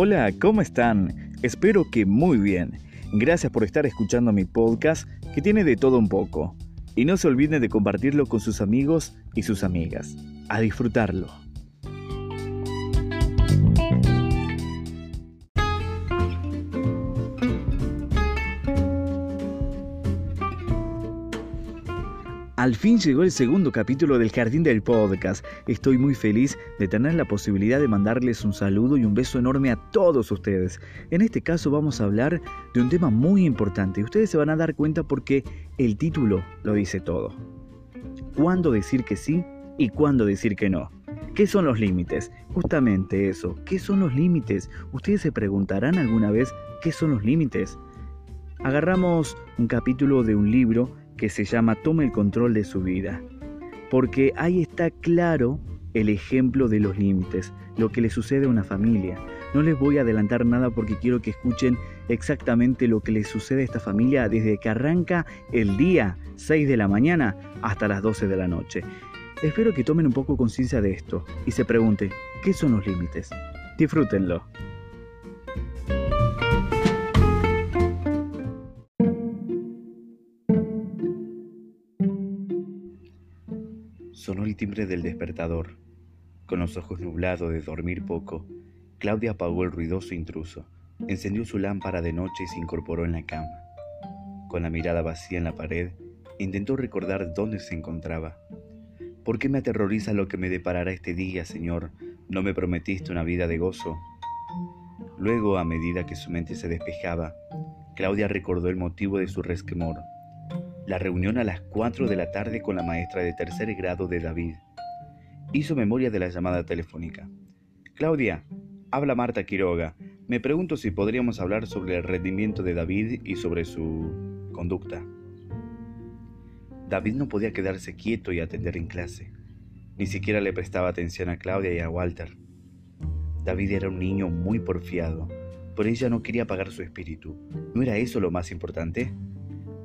Hola, ¿cómo están? Espero que muy bien. Gracias por estar escuchando mi podcast que tiene de todo un poco. Y no se olviden de compartirlo con sus amigos y sus amigas. A disfrutarlo. Al fin llegó el segundo capítulo del Jardín del Podcast. Estoy muy feliz de tener la posibilidad de mandarles un saludo y un beso enorme a todos ustedes. En este caso vamos a hablar de un tema muy importante. Ustedes se van a dar cuenta porque el título lo dice todo. ¿Cuándo decir que sí y cuándo decir que no? ¿Qué son los límites? Justamente eso. ¿Qué son los límites? Ustedes se preguntarán alguna vez qué son los límites. Agarramos un capítulo de un libro que se llama Tome el control de su vida. Porque ahí está claro el ejemplo de los límites, lo que le sucede a una familia. No les voy a adelantar nada porque quiero que escuchen exactamente lo que le sucede a esta familia desde que arranca el día 6 de la mañana hasta las 12 de la noche. Espero que tomen un poco conciencia de esto y se pregunten, ¿qué son los límites? Disfrútenlo. El timbre del despertador. Con los ojos nublados de dormir poco, Claudia apagó el ruidoso intruso, encendió su lámpara de noche y se incorporó en la cama. Con la mirada vacía en la pared, intentó recordar dónde se encontraba. ¿Por qué me aterroriza lo que me deparará este día, Señor? ¿No me prometiste una vida de gozo? Luego, a medida que su mente se despejaba, Claudia recordó el motivo de su resquemor la reunión a las 4 de la tarde con la maestra de tercer grado de David. Hizo memoria de la llamada telefónica. Claudia, habla Marta Quiroga. Me pregunto si podríamos hablar sobre el rendimiento de David y sobre su conducta. David no podía quedarse quieto y atender en clase. Ni siquiera le prestaba atención a Claudia y a Walter. David era un niño muy porfiado, pero ella no quería apagar su espíritu. ¿No era eso lo más importante?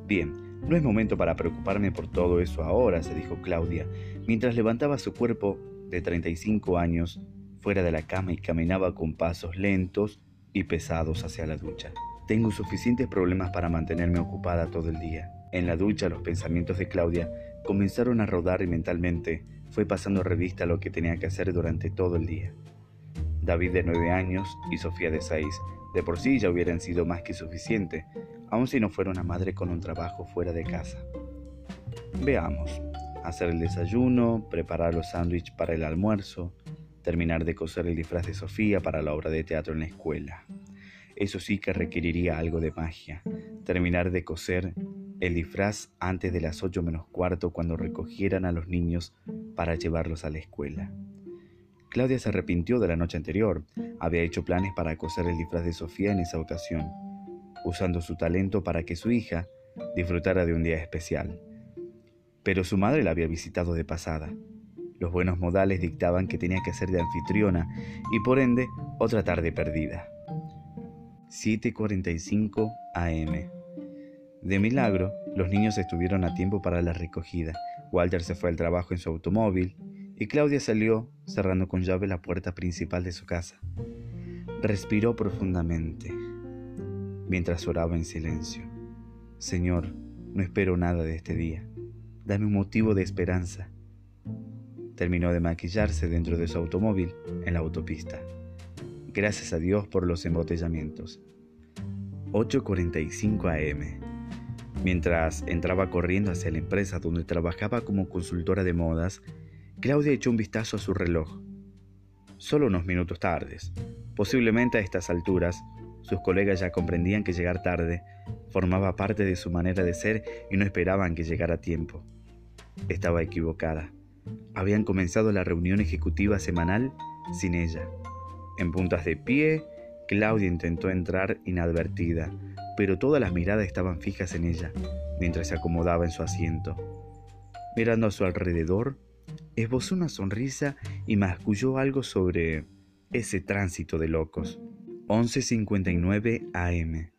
Bien, no es momento para preocuparme por todo eso ahora, se dijo Claudia, mientras levantaba su cuerpo de 35 años fuera de la cama y caminaba con pasos lentos y pesados hacia la ducha. Tengo suficientes problemas para mantenerme ocupada todo el día. En la ducha los pensamientos de Claudia comenzaron a rodar y mentalmente fue pasando revista lo que tenía que hacer durante todo el día. David de nueve años y Sofía de seis de por sí ya hubieran sido más que suficiente, aun si no fuera una madre con un trabajo fuera de casa. Veamos, hacer el desayuno, preparar los sándwiches para el almuerzo, terminar de coser el disfraz de Sofía para la obra de teatro en la escuela. Eso sí que requeriría algo de magia, terminar de coser el disfraz antes de las ocho menos cuarto cuando recogieran a los niños para llevarlos a la escuela. Claudia se arrepintió de la noche anterior. Había hecho planes para coser el disfraz de Sofía en esa ocasión, usando su talento para que su hija disfrutara de un día especial. Pero su madre la había visitado de pasada. Los buenos modales dictaban que tenía que ser de anfitriona y por ende otra tarde perdida. 7.45 am. De milagro, los niños estuvieron a tiempo para la recogida. Walter se fue al trabajo en su automóvil y Claudia salió cerrando con llave la puerta principal de su casa. Respiró profundamente mientras oraba en silencio. Señor, no espero nada de este día. Dame un motivo de esperanza. Terminó de maquillarse dentro de su automóvil en la autopista. Gracias a Dios por los embotellamientos. 8.45 am. Mientras entraba corriendo hacia la empresa donde trabajaba como consultora de modas, Claudia echó un vistazo a su reloj. Solo unos minutos tardes. Posiblemente a estas alturas, sus colegas ya comprendían que llegar tarde formaba parte de su manera de ser y no esperaban que llegara a tiempo. Estaba equivocada. Habían comenzado la reunión ejecutiva semanal sin ella. En puntas de pie, Claudia intentó entrar inadvertida, pero todas las miradas estaban fijas en ella mientras se acomodaba en su asiento. Mirando a su alrededor, esbozó una sonrisa y masculló algo sobre ese tránsito de locos. 11.59 am.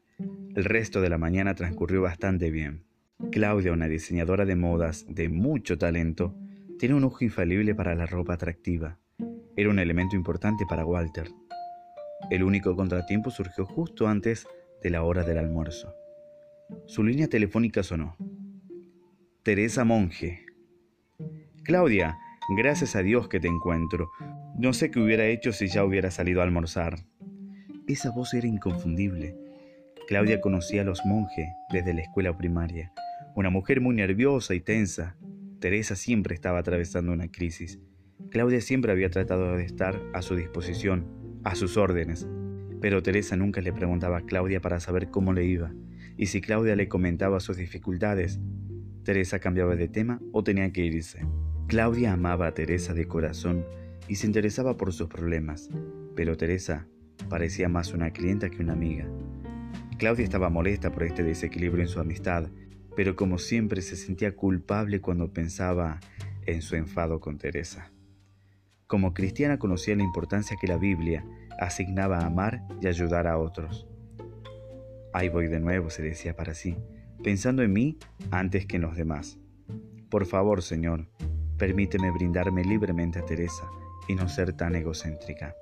El resto de la mañana transcurrió bastante bien. Claudia, una diseñadora de modas de mucho talento, tiene un ojo infalible para la ropa atractiva. Era un elemento importante para Walter. El único contratiempo surgió justo antes de la hora del almuerzo. Su línea telefónica sonó. Teresa Monge. Claudia, gracias a Dios que te encuentro. No sé qué hubiera hecho si ya hubiera salido a almorzar. Esa voz era inconfundible. Claudia conocía a los monjes desde la escuela primaria. Una mujer muy nerviosa y tensa. Teresa siempre estaba atravesando una crisis. Claudia siempre había tratado de estar a su disposición, a sus órdenes. Pero Teresa nunca le preguntaba a Claudia para saber cómo le iba. Y si Claudia le comentaba sus dificultades, Teresa cambiaba de tema o tenía que irse. Claudia amaba a Teresa de corazón y se interesaba por sus problemas, pero Teresa parecía más una clienta que una amiga. Claudia estaba molesta por este desequilibrio en su amistad, pero como siempre se sentía culpable cuando pensaba en su enfado con Teresa. Como cristiana conocía la importancia que la Biblia asignaba a amar y ayudar a otros. Ahí voy de nuevo, se decía para sí, pensando en mí antes que en los demás. Por favor, Señor, permíteme brindarme libremente a Teresa y no ser tan egocéntrica.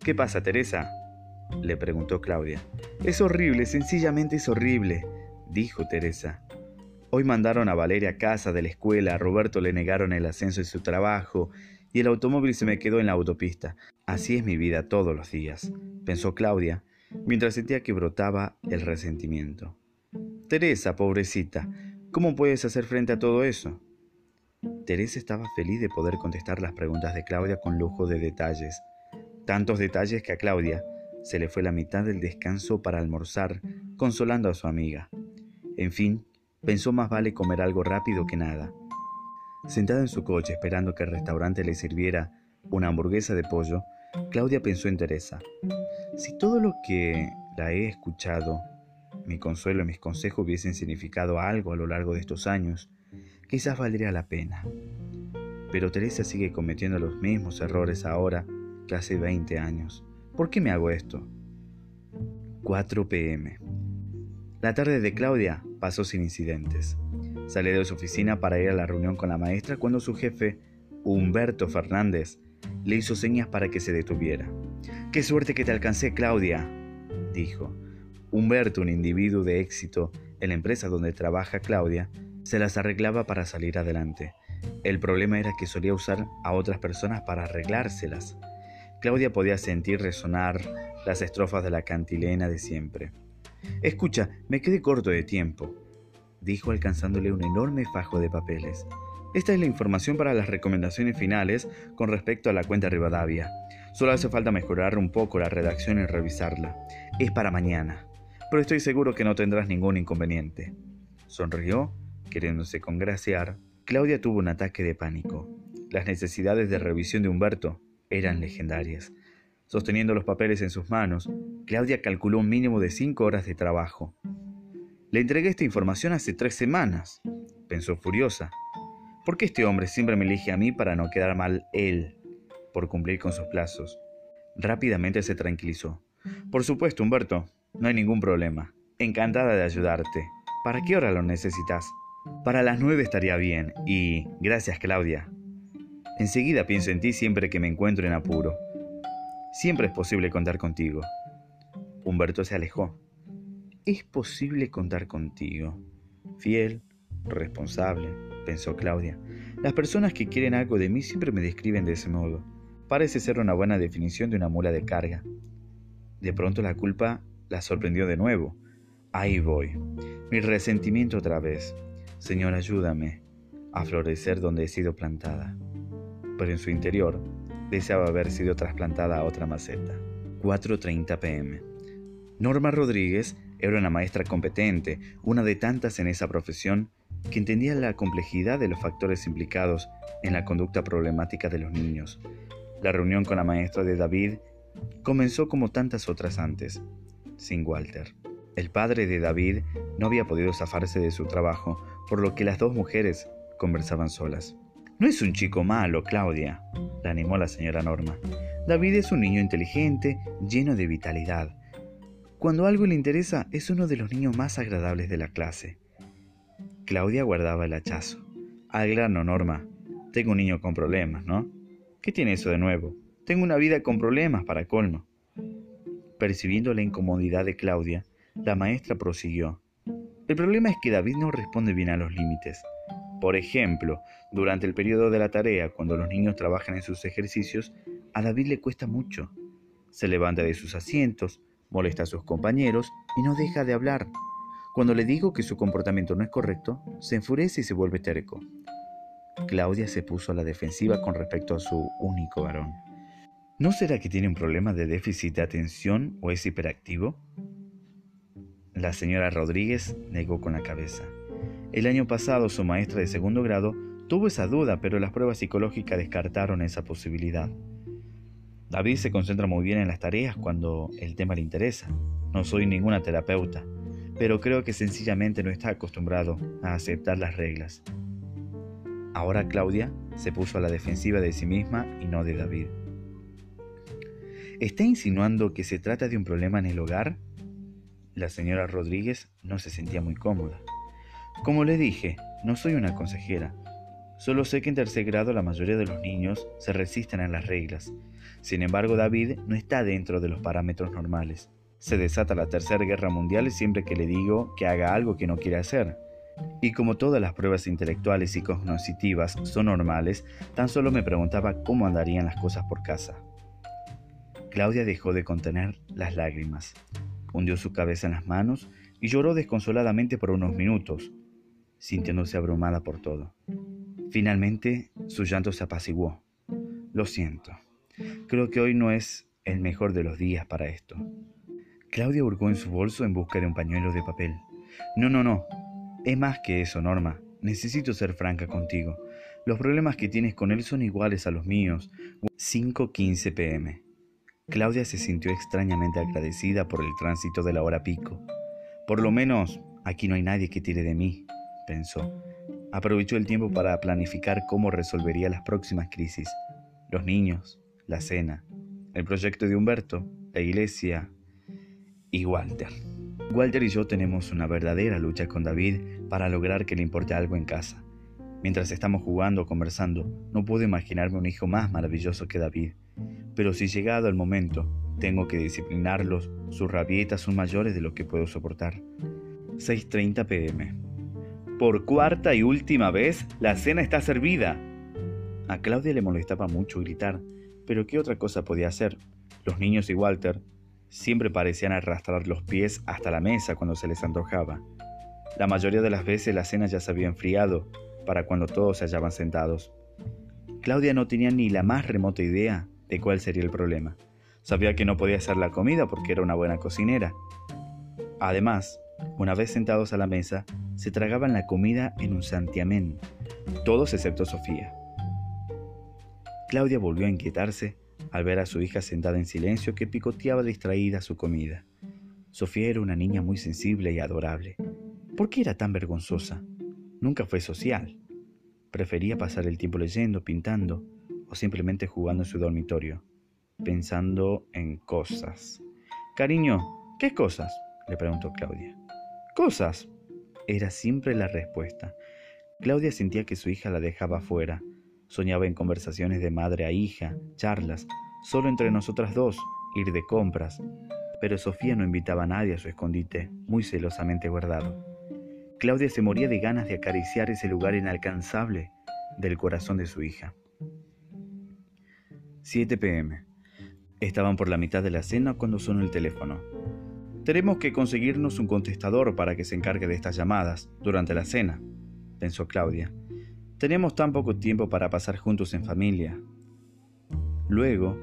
¿Qué pasa, Teresa? le preguntó Claudia. Es horrible, sencillamente es horrible, dijo Teresa. Hoy mandaron a Valeria a casa de la escuela, a Roberto le negaron el ascenso en su trabajo y el automóvil se me quedó en la autopista. Así es mi vida todos los días, pensó Claudia, mientras sentía que brotaba el resentimiento. Teresa, pobrecita, ¿cómo puedes hacer frente a todo eso? Teresa estaba feliz de poder contestar las preguntas de Claudia con lujo de detalles. Tantos detalles que a Claudia se le fue la mitad del descanso para almorzar, consolando a su amiga. En fin, pensó más vale comer algo rápido que nada. Sentada en su coche esperando que el restaurante le sirviera una hamburguesa de pollo, Claudia pensó en Teresa. Si todo lo que la he escuchado, mi consuelo y mis consejos hubiesen significado algo a lo largo de estos años, quizás valdría la pena. Pero Teresa sigue cometiendo los mismos errores ahora Casi 20 años. ¿Por qué me hago esto? 4 pm. La tarde de Claudia pasó sin incidentes. Salió de su oficina para ir a la reunión con la maestra cuando su jefe, Humberto Fernández, le hizo señas para que se detuviera. ¡Qué suerte que te alcancé, Claudia! dijo. Humberto, un individuo de éxito en la empresa donde trabaja Claudia, se las arreglaba para salir adelante. El problema era que solía usar a otras personas para arreglárselas. Claudia podía sentir resonar las estrofas de la cantilena de siempre. Escucha, me quedé corto de tiempo, dijo alcanzándole un enorme fajo de papeles. Esta es la información para las recomendaciones finales con respecto a la cuenta Rivadavia. Solo hace falta mejorar un poco la redacción y revisarla. Es para mañana, pero estoy seguro que no tendrás ningún inconveniente. Sonrió, queriéndose congraciar. Claudia tuvo un ataque de pánico. Las necesidades de revisión de Humberto eran legendarias. Sosteniendo los papeles en sus manos, Claudia calculó un mínimo de cinco horas de trabajo. Le entregué esta información hace tres semanas, pensó furiosa. ¿Por qué este hombre siempre me elige a mí para no quedar mal él por cumplir con sus plazos? Rápidamente se tranquilizó. Por supuesto, Humberto, no hay ningún problema. Encantada de ayudarte. ¿Para qué hora lo necesitas? Para las nueve estaría bien. Y gracias, Claudia. Enseguida pienso en ti siempre que me encuentro en apuro. Siempre es posible contar contigo. Humberto se alejó. Es posible contar contigo. Fiel, responsable, pensó Claudia. Las personas que quieren algo de mí siempre me describen de ese modo. Parece ser una buena definición de una mula de carga. De pronto la culpa la sorprendió de nuevo. Ahí voy. Mi resentimiento otra vez. Señor, ayúdame a florecer donde he sido plantada pero en su interior deseaba haber sido trasplantada a otra maceta. 4.30 pm. Norma Rodríguez era una maestra competente, una de tantas en esa profesión, que entendía la complejidad de los factores implicados en la conducta problemática de los niños. La reunión con la maestra de David comenzó como tantas otras antes, sin Walter. El padre de David no había podido zafarse de su trabajo, por lo que las dos mujeres conversaban solas. No es un chico malo, Claudia, la animó la señora Norma. David es un niño inteligente, lleno de vitalidad. Cuando algo le interesa, es uno de los niños más agradables de la clase. Claudia guardaba el hachazo. Al grano, Norma. Tengo un niño con problemas, ¿no? ¿Qué tiene eso de nuevo? Tengo una vida con problemas para colmo. Percibiendo la incomodidad de Claudia, la maestra prosiguió. El problema es que David no responde bien a los límites. Por ejemplo, durante el periodo de la tarea, cuando los niños trabajan en sus ejercicios, a David le cuesta mucho. Se levanta de sus asientos, molesta a sus compañeros y no deja de hablar. Cuando le digo que su comportamiento no es correcto, se enfurece y se vuelve terco. Claudia se puso a la defensiva con respecto a su único varón. ¿No será que tiene un problema de déficit de atención o es hiperactivo? La señora Rodríguez negó con la cabeza. El año pasado su maestra de segundo grado tuvo esa duda, pero las pruebas psicológicas descartaron esa posibilidad. David se concentra muy bien en las tareas cuando el tema le interesa. No soy ninguna terapeuta, pero creo que sencillamente no está acostumbrado a aceptar las reglas. Ahora Claudia se puso a la defensiva de sí misma y no de David. ¿Está insinuando que se trata de un problema en el hogar? La señora Rodríguez no se sentía muy cómoda. Como le dije, no soy una consejera. Solo sé que en tercer grado la mayoría de los niños se resisten a las reglas. Sin embargo, David no está dentro de los parámetros normales. Se desata la Tercera Guerra Mundial siempre que le digo que haga algo que no quiere hacer. Y como todas las pruebas intelectuales y cognitivas son normales, tan solo me preguntaba cómo andarían las cosas por casa. Claudia dejó de contener las lágrimas, hundió su cabeza en las manos y lloró desconsoladamente por unos minutos, sintiéndose abrumada por todo. Finalmente, su llanto se apaciguó. Lo siento. Creo que hoy no es el mejor de los días para esto. Claudia hurgó en su bolso en busca de un pañuelo de papel. No, no, no. Es más que eso, Norma. Necesito ser franca contigo. Los problemas que tienes con él son iguales a los míos. 5.15 pm. Claudia se sintió extrañamente agradecida por el tránsito de la hora pico. Por lo menos, aquí no hay nadie que tire de mí, pensó. Aprovechó el tiempo para planificar cómo resolvería las próximas crisis. Los niños, la cena, el proyecto de Humberto, la iglesia y Walter. Walter y yo tenemos una verdadera lucha con David para lograr que le importe algo en casa. Mientras estamos jugando o conversando, no puedo imaginarme un hijo más maravilloso que David. Pero si llegado el momento, tengo que disciplinarlos, sus rabietas son mayores de lo que puedo soportar. 6.30 pm. Por cuarta y última vez, la cena está servida. A Claudia le molestaba mucho gritar, pero ¿qué otra cosa podía hacer? Los niños y Walter siempre parecían arrastrar los pies hasta la mesa cuando se les antojaba. La mayoría de las veces la cena ya se había enfriado para cuando todos se hallaban sentados. Claudia no tenía ni la más remota idea de cuál sería el problema. Sabía que no podía hacer la comida porque era una buena cocinera. Además, una vez sentados a la mesa, se tragaban la comida en un santiamén, todos excepto Sofía. Claudia volvió a inquietarse al ver a su hija sentada en silencio que picoteaba distraída su comida. Sofía era una niña muy sensible y adorable. ¿Por qué era tan vergonzosa? Nunca fue social. Prefería pasar el tiempo leyendo, pintando o simplemente jugando en su dormitorio, pensando en cosas. Cariño, ¿qué cosas? le preguntó Claudia. Cosas. Era siempre la respuesta. Claudia sentía que su hija la dejaba fuera. Soñaba en conversaciones de madre a hija, charlas, solo entre nosotras dos, ir de compras. Pero Sofía no invitaba a nadie a su escondite, muy celosamente guardado. Claudia se moría de ganas de acariciar ese lugar inalcanzable del corazón de su hija. 7 pm. Estaban por la mitad de la cena cuando sonó el teléfono. Tenemos que conseguirnos un contestador para que se encargue de estas llamadas durante la cena, pensó Claudia. Tenemos tan poco tiempo para pasar juntos en familia. Luego,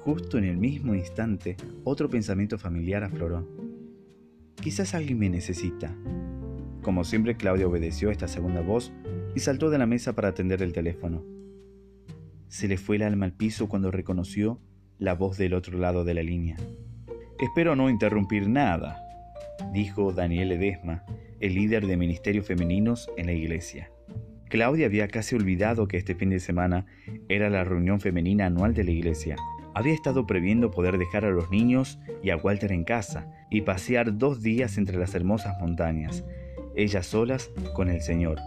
justo en el mismo instante, otro pensamiento familiar afloró. Quizás alguien me necesita. Como siempre, Claudia obedeció esta segunda voz y saltó de la mesa para atender el teléfono. Se le fue el alma al piso cuando reconoció la voz del otro lado de la línea. Espero no interrumpir nada, dijo Daniel Edesma, el líder de ministerios femeninos en la iglesia. Claudia había casi olvidado que este fin de semana era la reunión femenina anual de la iglesia. Había estado previendo poder dejar a los niños y a Walter en casa y pasear dos días entre las hermosas montañas, ellas solas con el Señor.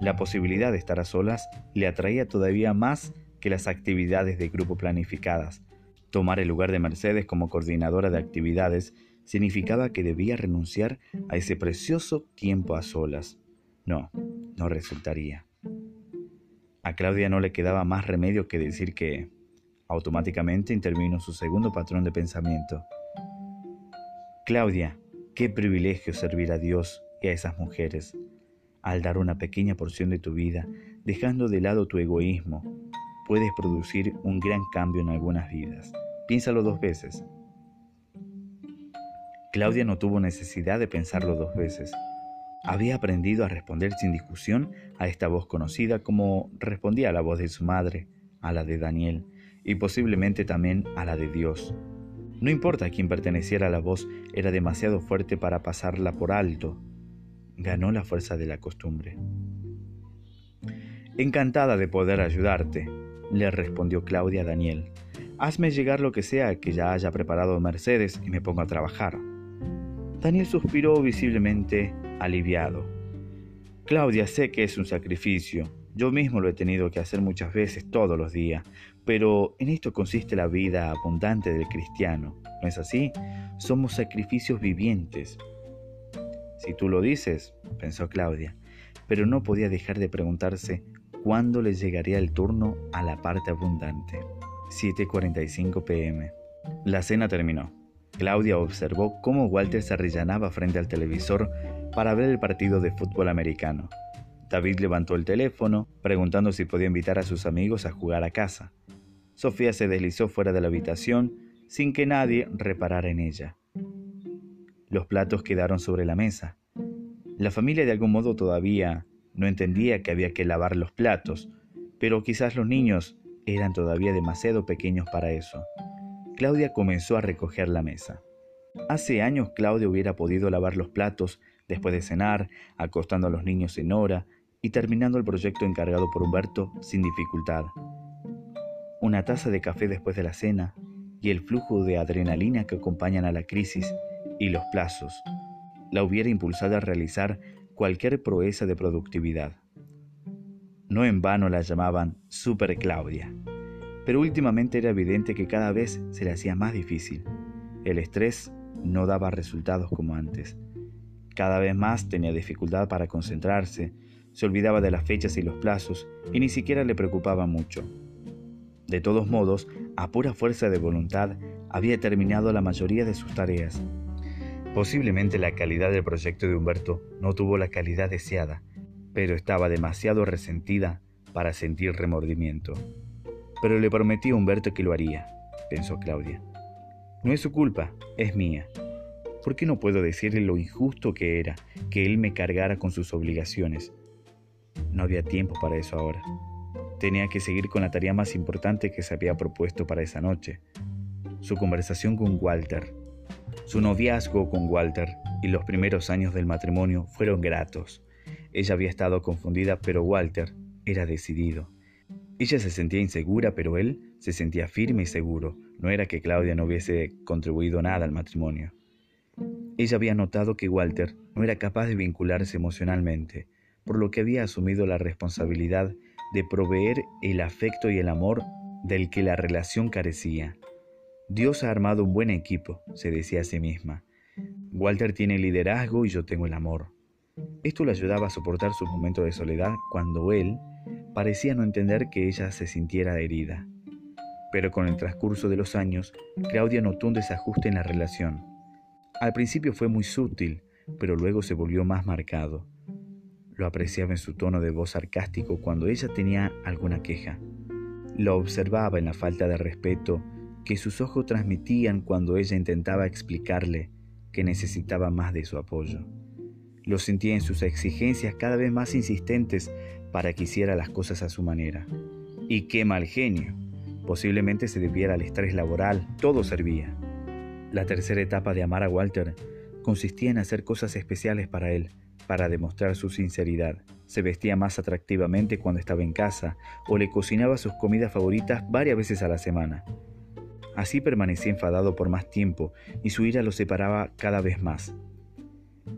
La posibilidad de estar a solas le atraía todavía más que las actividades de grupo planificadas. Tomar el lugar de Mercedes como coordinadora de actividades significaba que debía renunciar a ese precioso tiempo a solas. No, no resultaría. A Claudia no le quedaba más remedio que decir que automáticamente intervino su segundo patrón de pensamiento. Claudia, qué privilegio servir a Dios y a esas mujeres, al dar una pequeña porción de tu vida, dejando de lado tu egoísmo, puedes producir un gran cambio en algunas vidas. Piénsalo dos veces. Claudia no tuvo necesidad de pensarlo dos veces. Había aprendido a responder sin discusión a esta voz conocida como respondía a la voz de su madre, a la de Daniel y posiblemente también a la de Dios. No importa a quién perteneciera la voz, era demasiado fuerte para pasarla por alto. Ganó la fuerza de la costumbre. Encantada de poder ayudarte, le respondió Claudia a Daniel. Hazme llegar lo que sea que ya haya preparado Mercedes y me pongo a trabajar. Daniel suspiró visiblemente aliviado. Claudia, sé que es un sacrificio. Yo mismo lo he tenido que hacer muchas veces todos los días, pero en esto consiste la vida abundante del cristiano. ¿No es así? Somos sacrificios vivientes. Si tú lo dices, pensó Claudia, pero no podía dejar de preguntarse cuándo le llegaría el turno a la parte abundante. 7.45 pm. La cena terminó. Claudia observó cómo Walter se arrellanaba frente al televisor para ver el partido de fútbol americano. David levantó el teléfono, preguntando si podía invitar a sus amigos a jugar a casa. Sofía se deslizó fuera de la habitación sin que nadie reparara en ella. Los platos quedaron sobre la mesa. La familia de algún modo todavía no entendía que había que lavar los platos, pero quizás los niños eran todavía demasiado pequeños para eso. Claudia comenzó a recoger la mesa. Hace años Claudia hubiera podido lavar los platos después de cenar, acostando a los niños en hora y terminando el proyecto encargado por Humberto sin dificultad. Una taza de café después de la cena y el flujo de adrenalina que acompañan a la crisis y los plazos la hubiera impulsado a realizar cualquier proeza de productividad. No en vano la llamaban Super Claudia, pero últimamente era evidente que cada vez se le hacía más difícil. El estrés no daba resultados como antes. Cada vez más tenía dificultad para concentrarse, se olvidaba de las fechas y los plazos y ni siquiera le preocupaba mucho. De todos modos, a pura fuerza de voluntad, había terminado la mayoría de sus tareas Posiblemente la calidad del proyecto de Humberto no tuvo la calidad deseada, pero estaba demasiado resentida para sentir remordimiento. Pero le prometí a Humberto que lo haría, pensó Claudia. No es su culpa, es mía. ¿Por qué no puedo decirle lo injusto que era que él me cargara con sus obligaciones? No había tiempo para eso ahora. Tenía que seguir con la tarea más importante que se había propuesto para esa noche, su conversación con Walter. Su noviazgo con Walter y los primeros años del matrimonio fueron gratos. Ella había estado confundida, pero Walter era decidido. Ella se sentía insegura, pero él se sentía firme y seguro. No era que Claudia no hubiese contribuido nada al matrimonio. Ella había notado que Walter no era capaz de vincularse emocionalmente, por lo que había asumido la responsabilidad de proveer el afecto y el amor del que la relación carecía. Dios ha armado un buen equipo, se decía a sí misma. Walter tiene el liderazgo y yo tengo el amor. Esto le ayudaba a soportar sus momentos de soledad cuando él parecía no entender que ella se sintiera herida. Pero con el transcurso de los años, Claudia notó un desajuste en la relación. Al principio fue muy sutil, pero luego se volvió más marcado. Lo apreciaba en su tono de voz sarcástico cuando ella tenía alguna queja. Lo observaba en la falta de respeto que sus ojos transmitían cuando ella intentaba explicarle que necesitaba más de su apoyo. Lo sentía en sus exigencias cada vez más insistentes para que hiciera las cosas a su manera. Y qué mal genio. Posiblemente se debiera al estrés laboral, todo servía. La tercera etapa de amar a Walter consistía en hacer cosas especiales para él, para demostrar su sinceridad. Se vestía más atractivamente cuando estaba en casa o le cocinaba sus comidas favoritas varias veces a la semana. Así permanecía enfadado por más tiempo y su ira lo separaba cada vez más.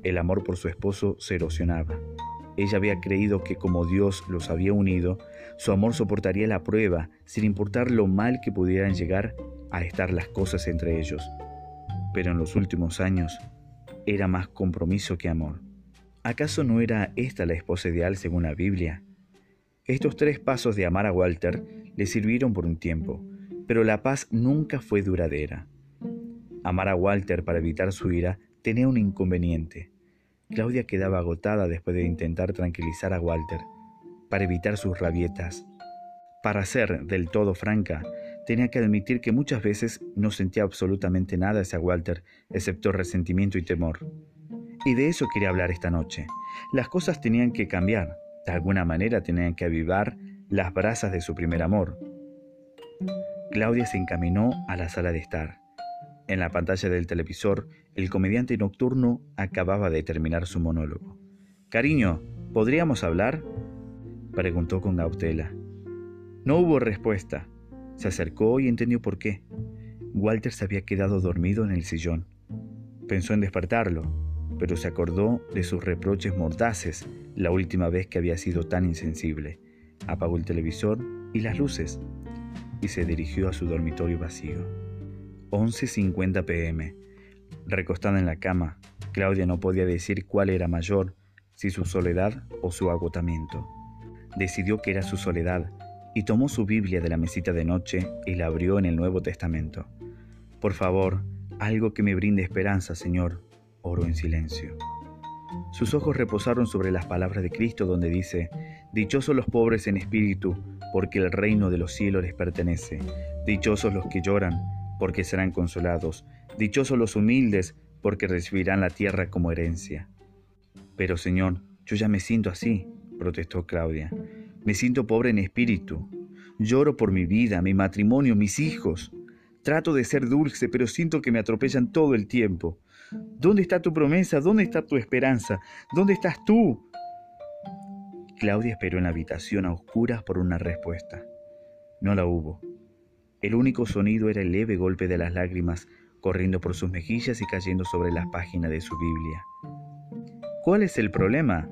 El amor por su esposo se erosionaba. Ella había creído que como Dios los había unido, Su amor soportaría la prueba sin importar lo mal que pudieran llegar a estar las cosas entre ellos. Pero en los últimos años era más compromiso que amor. ¿Acaso no era esta la esposa ideal según la Biblia? Estos tres pasos de amar a Walter le sirvieron por un tiempo, pero la paz nunca fue duradera. Amar a Walter para evitar su ira tenía un inconveniente. Claudia quedaba agotada después de intentar tranquilizar a Walter, para evitar sus rabietas. Para ser del todo franca, tenía que admitir que muchas veces no sentía absolutamente nada hacia Walter, excepto resentimiento y temor. Y de eso quería hablar esta noche. Las cosas tenían que cambiar, de alguna manera tenían que avivar las brasas de su primer amor. Claudia se encaminó a la sala de estar. En la pantalla del televisor, el comediante nocturno acababa de terminar su monólogo. Cariño, ¿podríamos hablar? preguntó con cautela. No hubo respuesta. Se acercó y entendió por qué. Walter se había quedado dormido en el sillón. Pensó en despertarlo, pero se acordó de sus reproches mordaces la última vez que había sido tan insensible. Apagó el televisor y las luces y se dirigió a su dormitorio vacío. 11.50 pm. Recostada en la cama, Claudia no podía decir cuál era mayor, si su soledad o su agotamiento. Decidió que era su soledad y tomó su Biblia de la mesita de noche y la abrió en el Nuevo Testamento. Por favor, algo que me brinde esperanza, Señor, oró en silencio. Sus ojos reposaron sobre las palabras de Cristo donde dice, Dichosos los pobres en espíritu, porque el reino de los cielos les pertenece. Dichosos los que lloran, porque serán consolados. Dichosos los humildes, porque recibirán la tierra como herencia. Pero Señor, yo ya me siento así, protestó Claudia. Me siento pobre en espíritu. Lloro por mi vida, mi matrimonio, mis hijos. Trato de ser dulce, pero siento que me atropellan todo el tiempo. ¿Dónde está tu promesa? ¿Dónde está tu esperanza? ¿Dónde estás tú? Claudia esperó en la habitación a oscuras por una respuesta. No la hubo. El único sonido era el leve golpe de las lágrimas corriendo por sus mejillas y cayendo sobre las páginas de su Biblia. ¿Cuál es el problema?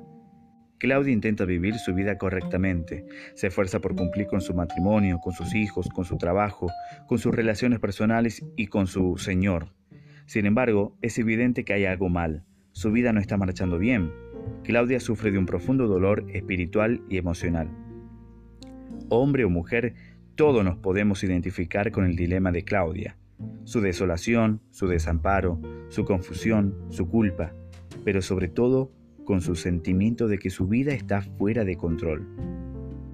Claudia intenta vivir su vida correctamente, se esfuerza por cumplir con su matrimonio, con sus hijos, con su trabajo, con sus relaciones personales y con su Señor. Sin embargo, es evidente que hay algo mal. Su vida no está marchando bien. Claudia sufre de un profundo dolor espiritual y emocional. Hombre o mujer, todos nos podemos identificar con el dilema de Claudia. Su desolación, su desamparo, su confusión, su culpa, pero sobre todo con su sentimiento de que su vida está fuera de control.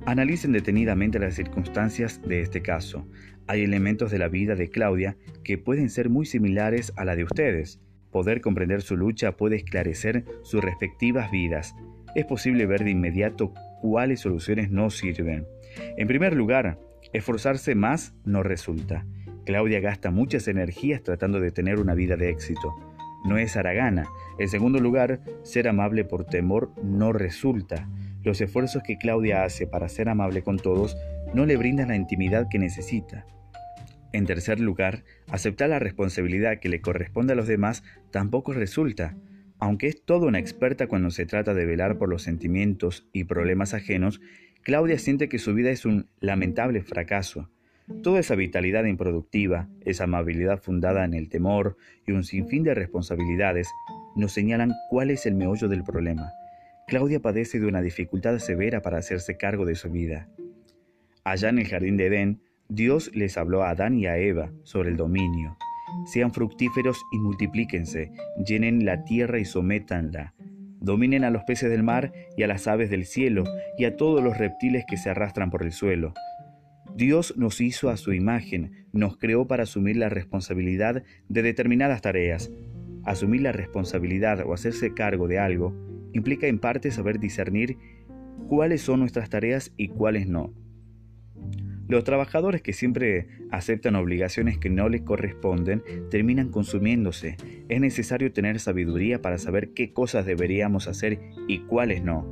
Analicen detenidamente las circunstancias de este caso. Hay elementos de la vida de Claudia que pueden ser muy similares a la de ustedes. Poder comprender su lucha puede esclarecer sus respectivas vidas. Es posible ver de inmediato cuáles soluciones no sirven. En primer lugar, esforzarse más no resulta. Claudia gasta muchas energías tratando de tener una vida de éxito. No es haragana. En segundo lugar, ser amable por temor no resulta. Los esfuerzos que Claudia hace para ser amable con todos no le brindan la intimidad que necesita. En tercer lugar, aceptar la responsabilidad que le corresponde a los demás tampoco resulta. Aunque es toda una experta cuando se trata de velar por los sentimientos y problemas ajenos, Claudia siente que su vida es un lamentable fracaso. Toda esa vitalidad improductiva, esa amabilidad fundada en el temor y un sinfín de responsabilidades nos señalan cuál es el meollo del problema Claudia padece de una dificultad severa para hacerse cargo de su vida. Allá en el jardín de Edén, Dios les habló a Adán y a Eva sobre el dominio. Sean fructíferos y multiplíquense, llenen la tierra y sométanla. Dominen a los peces del mar y a las aves del cielo y a todos los reptiles que se arrastran por el suelo. Dios nos hizo a su imagen, nos creó para asumir la responsabilidad de determinadas tareas. Asumir la responsabilidad o hacerse cargo de algo implica en parte saber discernir cuáles son nuestras tareas y cuáles no. Los trabajadores que siempre aceptan obligaciones que no les corresponden terminan consumiéndose. Es necesario tener sabiduría para saber qué cosas deberíamos hacer y cuáles no.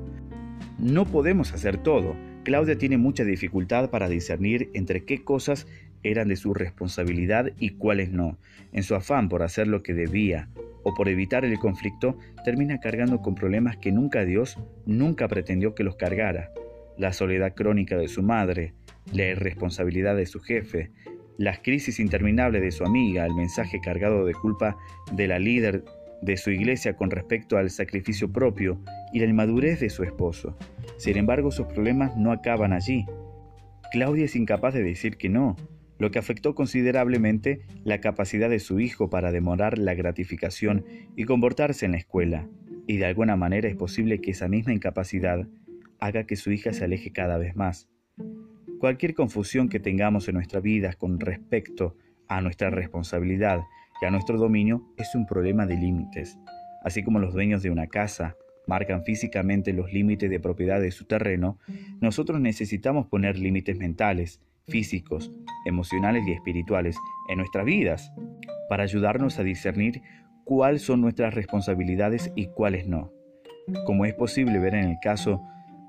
No podemos hacer todo. Claudia tiene mucha dificultad para discernir entre qué cosas eran de su responsabilidad y cuáles no. En su afán por hacer lo que debía o por evitar el conflicto, termina cargando con problemas que nunca Dios nunca pretendió que los cargara. la soledad crónica de su madre, la irresponsabilidad de su jefe, las crisis interminables de su amiga, el mensaje cargado de culpa de la líder de su iglesia con respecto al sacrificio propio y la inmadurez de su esposo. Sin embargo, sus problemas no acaban allí. Claudia es incapaz de decir que no, lo que afectó considerablemente la capacidad de su hijo para demorar la gratificación y comportarse en la escuela, y de alguna manera es posible que esa misma incapacidad haga que su hija se aleje cada vez más. Cualquier confusión que tengamos en nuestra vida con respecto a nuestra responsabilidad y a nuestro dominio es un problema de límites. Así como los dueños de una casa marcan físicamente los límites de propiedad de su terreno, nosotros necesitamos poner límites mentales, físicos, emocionales y espirituales en nuestras vidas para ayudarnos a discernir cuáles son nuestras responsabilidades y cuáles no. Como es posible ver en el caso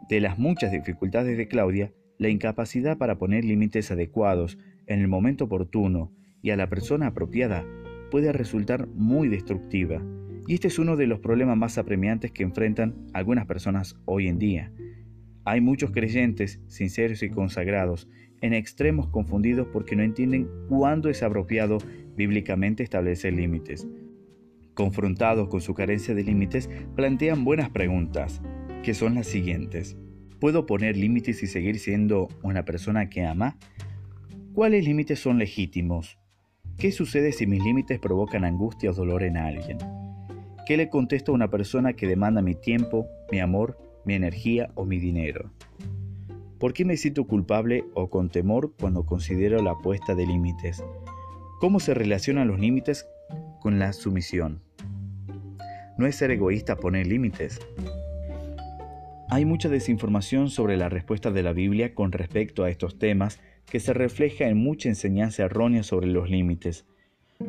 de las muchas dificultades de Claudia, la incapacidad para poner límites adecuados en el momento oportuno y a la persona apropiada puede resultar muy destructiva. Y este es uno de los problemas más apremiantes que enfrentan algunas personas hoy en día. Hay muchos creyentes, sinceros y consagrados, en extremos confundidos porque no entienden cuándo es apropiado bíblicamente establecer límites. Confrontados con su carencia de límites, plantean buenas preguntas, que son las siguientes. ¿Puedo poner límites y seguir siendo una persona que ama? ¿Cuáles límites son legítimos? ¿Qué sucede si mis límites provocan angustia o dolor en alguien? ¿Qué le contesto a una persona que demanda mi tiempo, mi amor, mi energía o mi dinero? ¿Por qué me siento culpable o con temor cuando considero la puesta de límites? ¿Cómo se relacionan los límites con la sumisión? ¿No es ser egoísta poner límites? Hay mucha desinformación sobre la respuesta de la Biblia con respecto a estos temas que se refleja en mucha enseñanza errónea sobre los límites.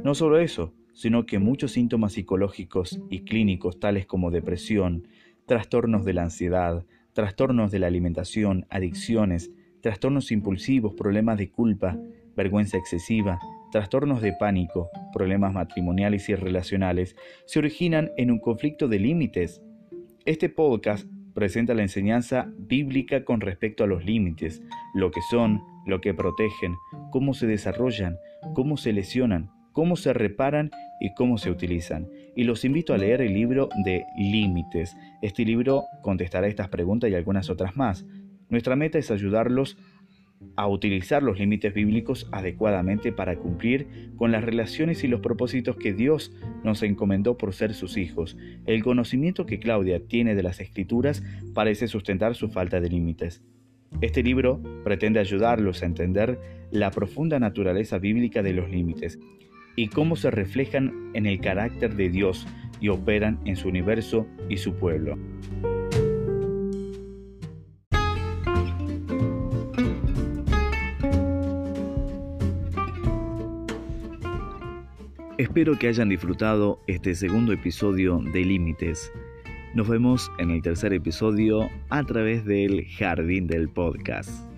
No solo eso, sino que muchos síntomas psicológicos y clínicos tales como depresión, trastornos de la ansiedad, trastornos de la alimentación, adicciones, trastornos impulsivos, problemas de culpa, vergüenza excesiva, trastornos de pánico, problemas matrimoniales y relacionales, se originan en un conflicto de límites. Este podcast presenta la enseñanza bíblica con respecto a los límites, lo que son, lo que protegen, cómo se desarrollan, cómo se lesionan, cómo se reparan y cómo se utilizan. Y los invito a leer el libro de Límites. Este libro contestará estas preguntas y algunas otras más. Nuestra meta es ayudarlos a utilizar los límites bíblicos adecuadamente para cumplir con las relaciones y los propósitos que Dios nos encomendó por ser sus hijos. El conocimiento que Claudia tiene de las escrituras parece sustentar su falta de límites. Este libro pretende ayudarlos a entender la profunda naturaleza bíblica de los límites y cómo se reflejan en el carácter de Dios y operan en su universo y su pueblo. Espero que hayan disfrutado este segundo episodio de Límites. Nos vemos en el tercer episodio a través del Jardín del Podcast.